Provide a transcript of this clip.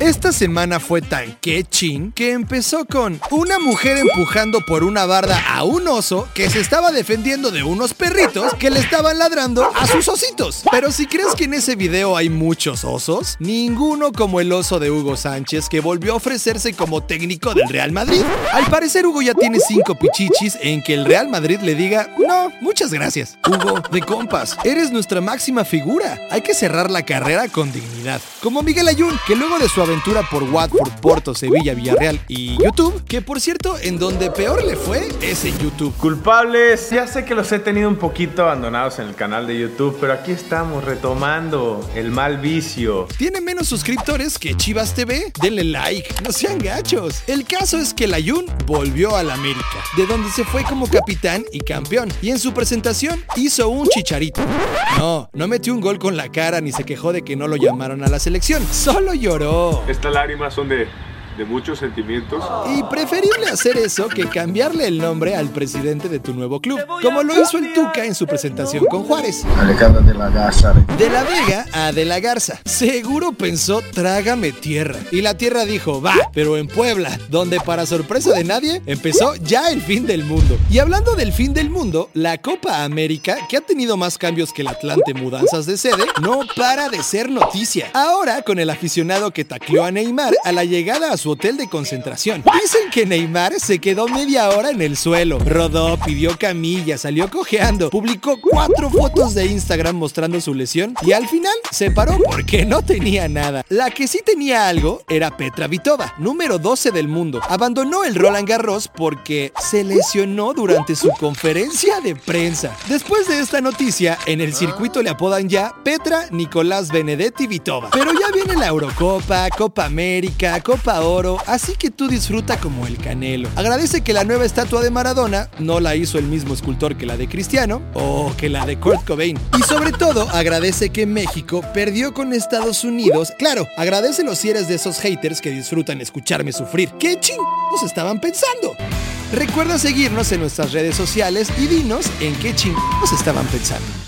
Esta semana fue tan quechín que empezó con una mujer empujando por una barda a un oso que se estaba defendiendo de unos perritos que le estaban ladrando a sus ositos. Pero si crees que en ese video hay muchos osos, ninguno como el oso de Hugo Sánchez que volvió a ofrecerse como técnico del Real Madrid. Al parecer Hugo ya tiene cinco pichichis en que el Real Madrid le diga, no, muchas gracias. Hugo, de compas, eres nuestra máxima figura. Hay que cerrar la carrera con dignidad. Como Miguel Ayun, que luego de su aventura por Watford, Porto, Sevilla, Villarreal y YouTube, que por cierto, en donde peor le fue es en YouTube. Culpables, ya sé que los he tenido un poquito abandonados en el canal de YouTube, pero aquí estamos retomando el mal vicio. Tiene menos suscriptores que Chivas TV. Denle like, no sean gachos. El caso es que el Ayun volvió a la América, de donde se fue como capitán y campeón. Y en su presentación hizo un chicharito. No, no metió un gol con la cara ni se quejó de que no lo llamaron a la selección. Solo lloró. Estas lágrimas son de, de muchos sentimientos. Y preferible hacer eso que cambiarle el nombre al presidente de tu nuevo club, como lo hizo el Tuca en su presentación con Juárez. Alejandra de la Garza. De la Vega a De la Garza. Seguro pensó, trágame tierra. Y la tierra dijo, va, pero en Puebla, donde para sorpresa de nadie, empezó ya el fin del mundo. Y hablando del fin del mundo, la Copa América, que ha tenido más cambios que el Atlante mudanzas de sede, no para de ser noticia. Ahora con el aficionado que tacleó a Neymar a la llegada a su hotel de concentración. Dicen que Neymar se quedó media hora en el suelo. Rodó, pidió camilla, salió cojeando, publicó cuatro fotos de Instagram mostrando su lesión y al final se paró porque no tenía nada. La que sí tenía algo era Petra Vitova, número 12 del mundo. Abandonó el Roland Garros porque se lesionó durante su conferencia de prensa. Después de esta noticia, en el circuito le apodan ya Petra Nicolás Benedetti Vitova. Pero ya viene la Eurocopa, Copa América, Copa Oro, así que tú disfruta como el Canelo. Agradece que la nueva estatua de Maradona no la hizo el mismo escultor que la de Cristiano o que la de Kurt Cobain. Y sobre todo, agradece que México perdió con Estados Unidos. Claro, agradecelo si eres de esos haters que disfrutan escucharme sufrir. ¿Qué chingados estaban pensando? Recuerda seguirnos en nuestras redes sociales y dinos en qué chingados estaban pensando.